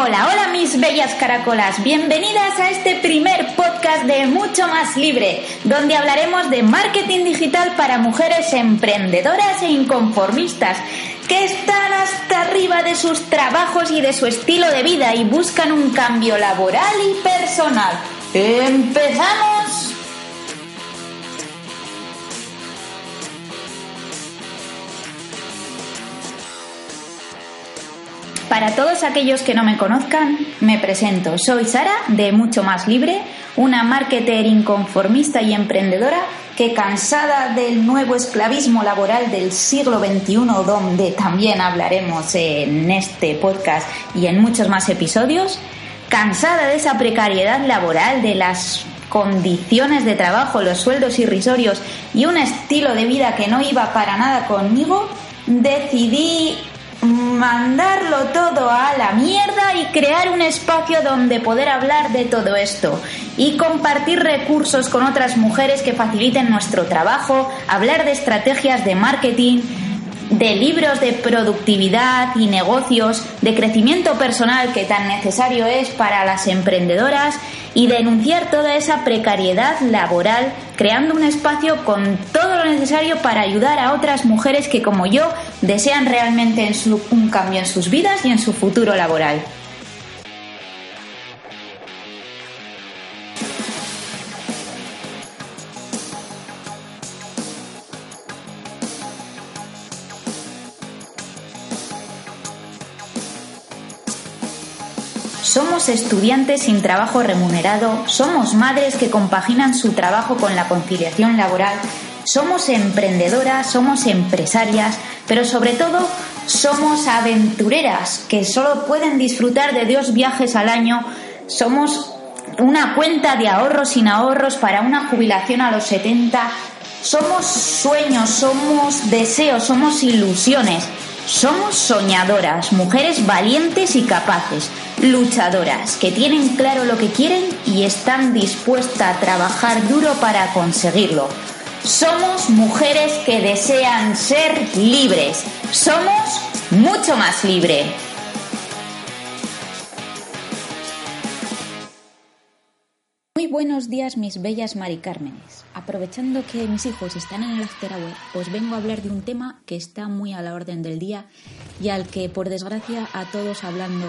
Hola, hola mis bellas caracolas, bienvenidas a este primer podcast de Mucho Más Libre, donde hablaremos de marketing digital para mujeres emprendedoras e inconformistas que están hasta arriba de sus trabajos y de su estilo de vida y buscan un cambio laboral y personal. ¡Empezamos! Para todos aquellos que no me conozcan, me presento. Soy Sara, de Mucho Más Libre, una marketer inconformista y emprendedora que cansada del nuevo esclavismo laboral del siglo XXI, donde también hablaremos en este podcast y en muchos más episodios, cansada de esa precariedad laboral, de las condiciones de trabajo, los sueldos irrisorios y un estilo de vida que no iba para nada conmigo, decidí mandarlo todo a la mierda y crear un espacio donde poder hablar de todo esto. Y compartir recursos con otras mujeres que faciliten nuestro trabajo, hablar de estrategias de marketing, de libros de productividad y negocios, de crecimiento personal que tan necesario es para las emprendedoras y denunciar toda esa precariedad laboral, creando un espacio con todo lo necesario para ayudar a otras mujeres que como yo desean realmente un cambio en sus vidas y en su futuro laboral. Somos estudiantes sin trabajo remunerado, somos madres que compaginan su trabajo con la conciliación laboral, somos emprendedoras, somos empresarias, pero sobre todo somos aventureras que solo pueden disfrutar de dos viajes al año, somos una cuenta de ahorros sin ahorros para una jubilación a los 70, somos sueños, somos deseos, somos ilusiones. Somos soñadoras, mujeres valientes y capaces, luchadoras, que tienen claro lo que quieren y están dispuestas a trabajar duro para conseguirlo. Somos mujeres que desean ser libres. Somos mucho más libres. Buenos días, mis bellas Mari Cármenes. Aprovechando que mis hijos están en el after hour, os vengo a hablar de un tema que está muy a la orden del día y al que, por desgracia, a todos hablando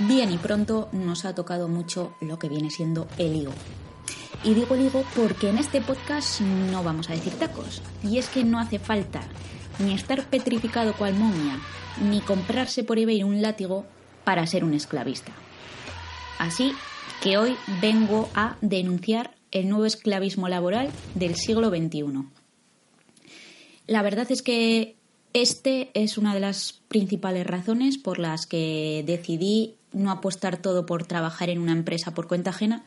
bien y pronto nos ha tocado mucho lo que viene siendo el higo. Y digo el higo porque en este podcast no vamos a decir tacos. Y es que no hace falta ni estar petrificado cual momia, ni comprarse por eBay un látigo para ser un esclavista. Así hoy vengo a denunciar el nuevo esclavismo laboral del siglo XXI. La verdad es que este es una de las principales razones por las que decidí no apostar todo por trabajar en una empresa por cuenta ajena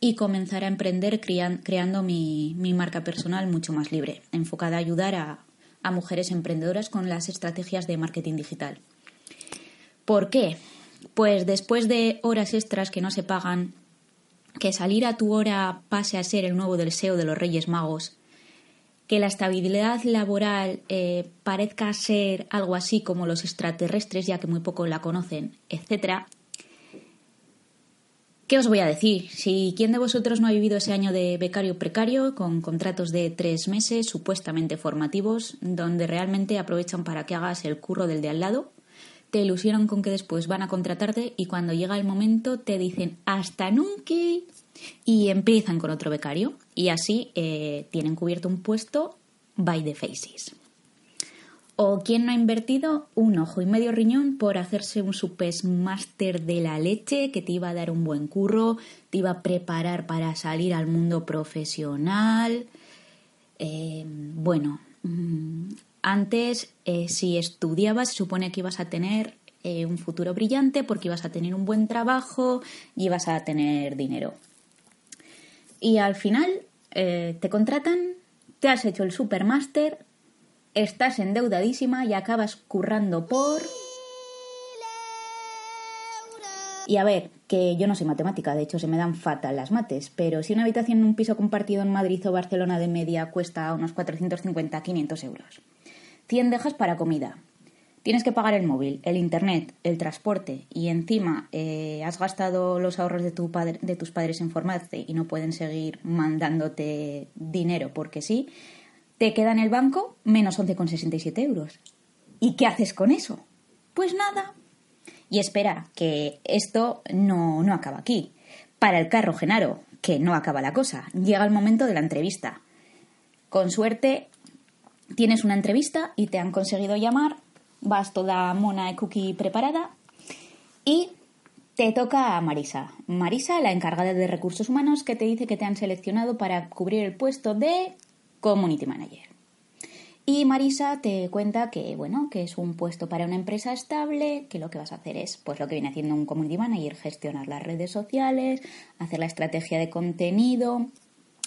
y comenzar a emprender creando mi, marca personal mucho más libre, enfocada a ayudar a, a mujeres emprendedoras con las estrategias de marketing digital. ¿Por qué? Pues después de horas extras que no se pagan, que salir a tu hora pase a ser el nuevo deseo de los Reyes Magos, que la estabilidad laboral eh, parezca ser algo así como los extraterrestres, ya que muy poco la conocen, etcétera. ¿Qué os voy a decir? Si quién de vosotros no ha vivido ese año de becario precario con contratos de tres meses supuestamente formativos, donde realmente aprovechan para que hagas el curro del de al lado, te ilusionan con que después van a contratarte y cuando llega el momento te dicen hasta nunca y empiezan con otro becario y así eh, tienen cubierto un puesto by the faces. O quien no ha invertido un ojo y medio riñón por hacerse un supes máster de la leche que te iba a dar un buen curro, te iba a preparar para salir al mundo profesional. Eh, bueno, mm, antes, eh, si estudiabas, se supone que ibas a tener eh, un futuro brillante porque ibas a tener un buen trabajo y ibas a tener dinero. Y al final eh, te contratan, te has hecho el supermaster, estás endeudadísima y acabas currando por... Y a ver, que yo no soy matemática, de hecho se me dan fatal las mates, pero si una habitación en un piso compartido en Madrid o Barcelona de media cuesta unos 450-500 euros, 100 dejas para comida, tienes que pagar el móvil, el internet, el transporte y encima eh, has gastado los ahorros de, tu padre, de tus padres en formarte y no pueden seguir mandándote dinero porque sí, te queda en el banco menos 11,67 euros. ¿Y qué haces con eso? Pues nada, y espera, que esto no, no acaba aquí. Para el carro Genaro, que no acaba la cosa, llega el momento de la entrevista. Con suerte, tienes una entrevista y te han conseguido llamar, vas toda mona y cookie preparada y te toca a Marisa. Marisa, la encargada de recursos humanos, que te dice que te han seleccionado para cubrir el puesto de Community Manager. Y Marisa te cuenta que, bueno, que es un puesto para una empresa estable, que lo que vas a hacer es, pues lo que viene haciendo un community manager, gestionar las redes sociales, hacer la estrategia de contenido,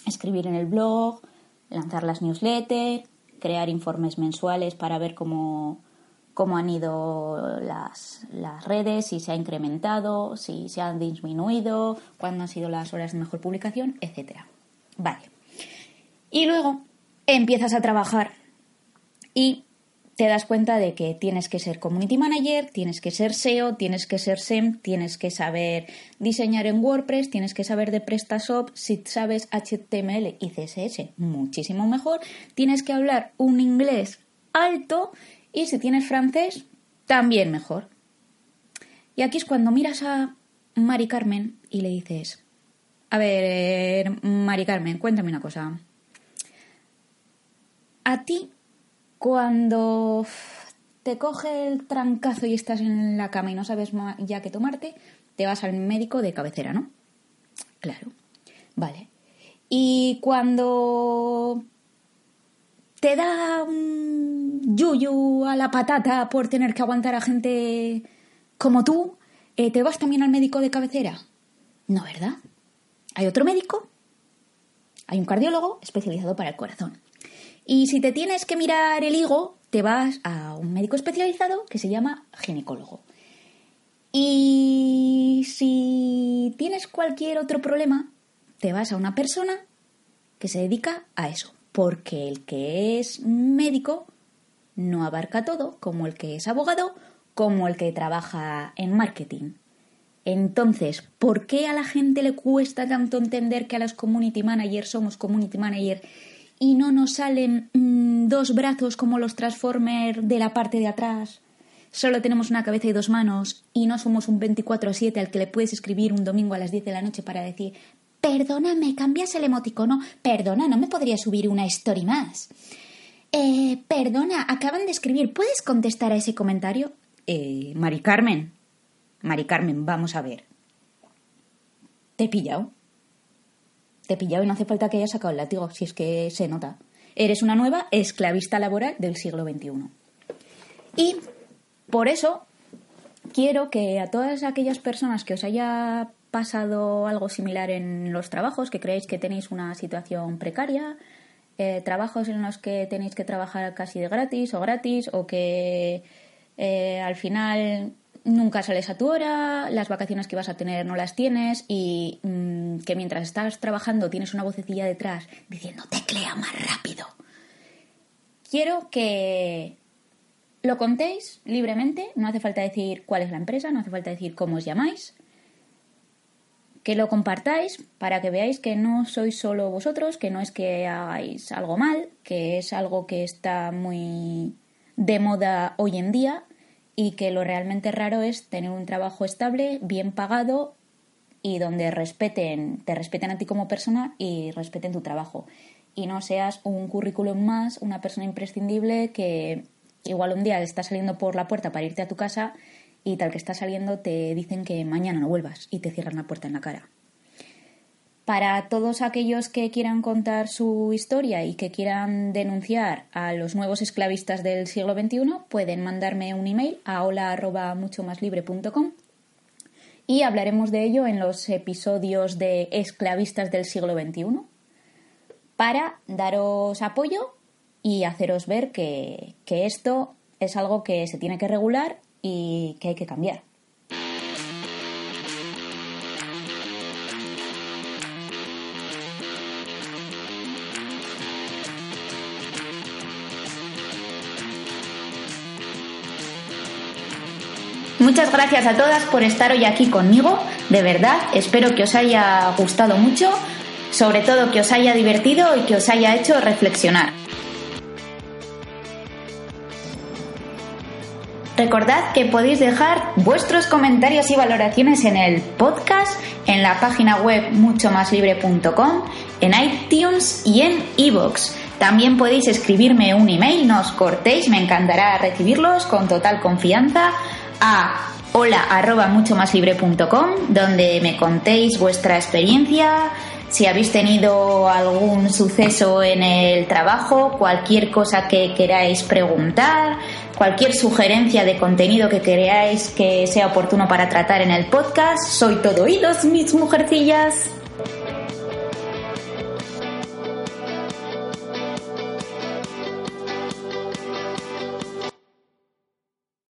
escribir en el blog, lanzar las newsletters, crear informes mensuales para ver cómo, cómo han ido las, las redes, si se ha incrementado, si se han disminuido, cuándo han sido las horas de mejor publicación, etc. Vale. Y luego empiezas a trabajar y te das cuenta de que tienes que ser community manager, tienes que ser SEO, tienes que ser SEM, tienes que saber diseñar en WordPress, tienes que saber de PrestaShop, si sabes HTML y CSS, muchísimo mejor, tienes que hablar un inglés alto y si tienes francés, también mejor. Y aquí es cuando miras a Mari Carmen y le dices, a ver, Mari Carmen, cuéntame una cosa. A ti cuando te coge el trancazo y estás en la cama y no sabes ya qué tomarte, te vas al médico de cabecera, ¿no? Claro. Vale. Y cuando te da un yuyu a la patata por tener que aguantar a gente como tú, eh, ¿te vas también al médico de cabecera? No, ¿verdad? Hay otro médico, hay un cardiólogo especializado para el corazón. Y si te tienes que mirar el higo, te vas a un médico especializado que se llama ginecólogo. Y si tienes cualquier otro problema, te vas a una persona que se dedica a eso. Porque el que es médico no abarca todo, como el que es abogado, como el que trabaja en marketing. Entonces, ¿por qué a la gente le cuesta tanto entender que a los community managers somos community managers y no nos salen mm, dos brazos como los Transformers de la parte de atrás. Solo tenemos una cabeza y dos manos y no somos un 24-7 al que le puedes escribir un domingo a las 10 de la noche para decir Perdóname, cambias el emoticono. Perdona, no me podría subir una story más. Eh, perdona, acaban de escribir. ¿Puedes contestar a ese comentario? Eh, Mari Carmen. Mari Carmen, vamos a ver. ¿Te he pillado? Te he pillado y no hace falta que hayas sacado el látigo, si es que se nota. Eres una nueva esclavista laboral del siglo XXI. Y por eso quiero que a todas aquellas personas que os haya pasado algo similar en los trabajos, que creéis que tenéis una situación precaria, eh, trabajos en los que tenéis que trabajar casi de gratis o gratis, o que eh, al final nunca sales a tu hora, las vacaciones que vas a tener no las tienes y mm, que mientras estás trabajando tienes una vocecilla detrás diciendo teclea más rápido. Quiero que lo contéis libremente, no hace falta decir cuál es la empresa, no hace falta decir cómo os llamáis, que lo compartáis para que veáis que no sois solo vosotros, que no es que hagáis algo mal, que es algo que está muy de moda hoy en día y que lo realmente raro es tener un trabajo estable, bien pagado y donde respeten, te respeten a ti como persona y respeten tu trabajo. Y no seas un currículum más, una persona imprescindible que igual un día estás saliendo por la puerta para irte a tu casa y tal que estás saliendo te dicen que mañana no vuelvas y te cierran la puerta en la cara. Para todos aquellos que quieran contar su historia y que quieran denunciar a los nuevos esclavistas del siglo XXI, pueden mandarme un email a hola.muchomaslibre.com y hablaremos de ello en los episodios de Esclavistas del siglo XXI para daros apoyo y haceros ver que, que esto es algo que se tiene que regular y que hay que cambiar. Muchas gracias a todas por estar hoy aquí conmigo. De verdad, espero que os haya gustado mucho, sobre todo que os haya divertido y que os haya hecho reflexionar. Recordad que podéis dejar vuestros comentarios y valoraciones en el podcast, en la página web muchomaslibre.com, en iTunes y en iVoox. También podéis escribirme un email, no os cortéis, me encantará recibirlos con total confianza a hola arroba mucho más donde me contéis vuestra experiencia, si habéis tenido algún suceso en el trabajo, cualquier cosa que queráis preguntar, cualquier sugerencia de contenido que creáis que sea oportuno para tratar en el podcast. Soy todo oídos, mis mujercillas.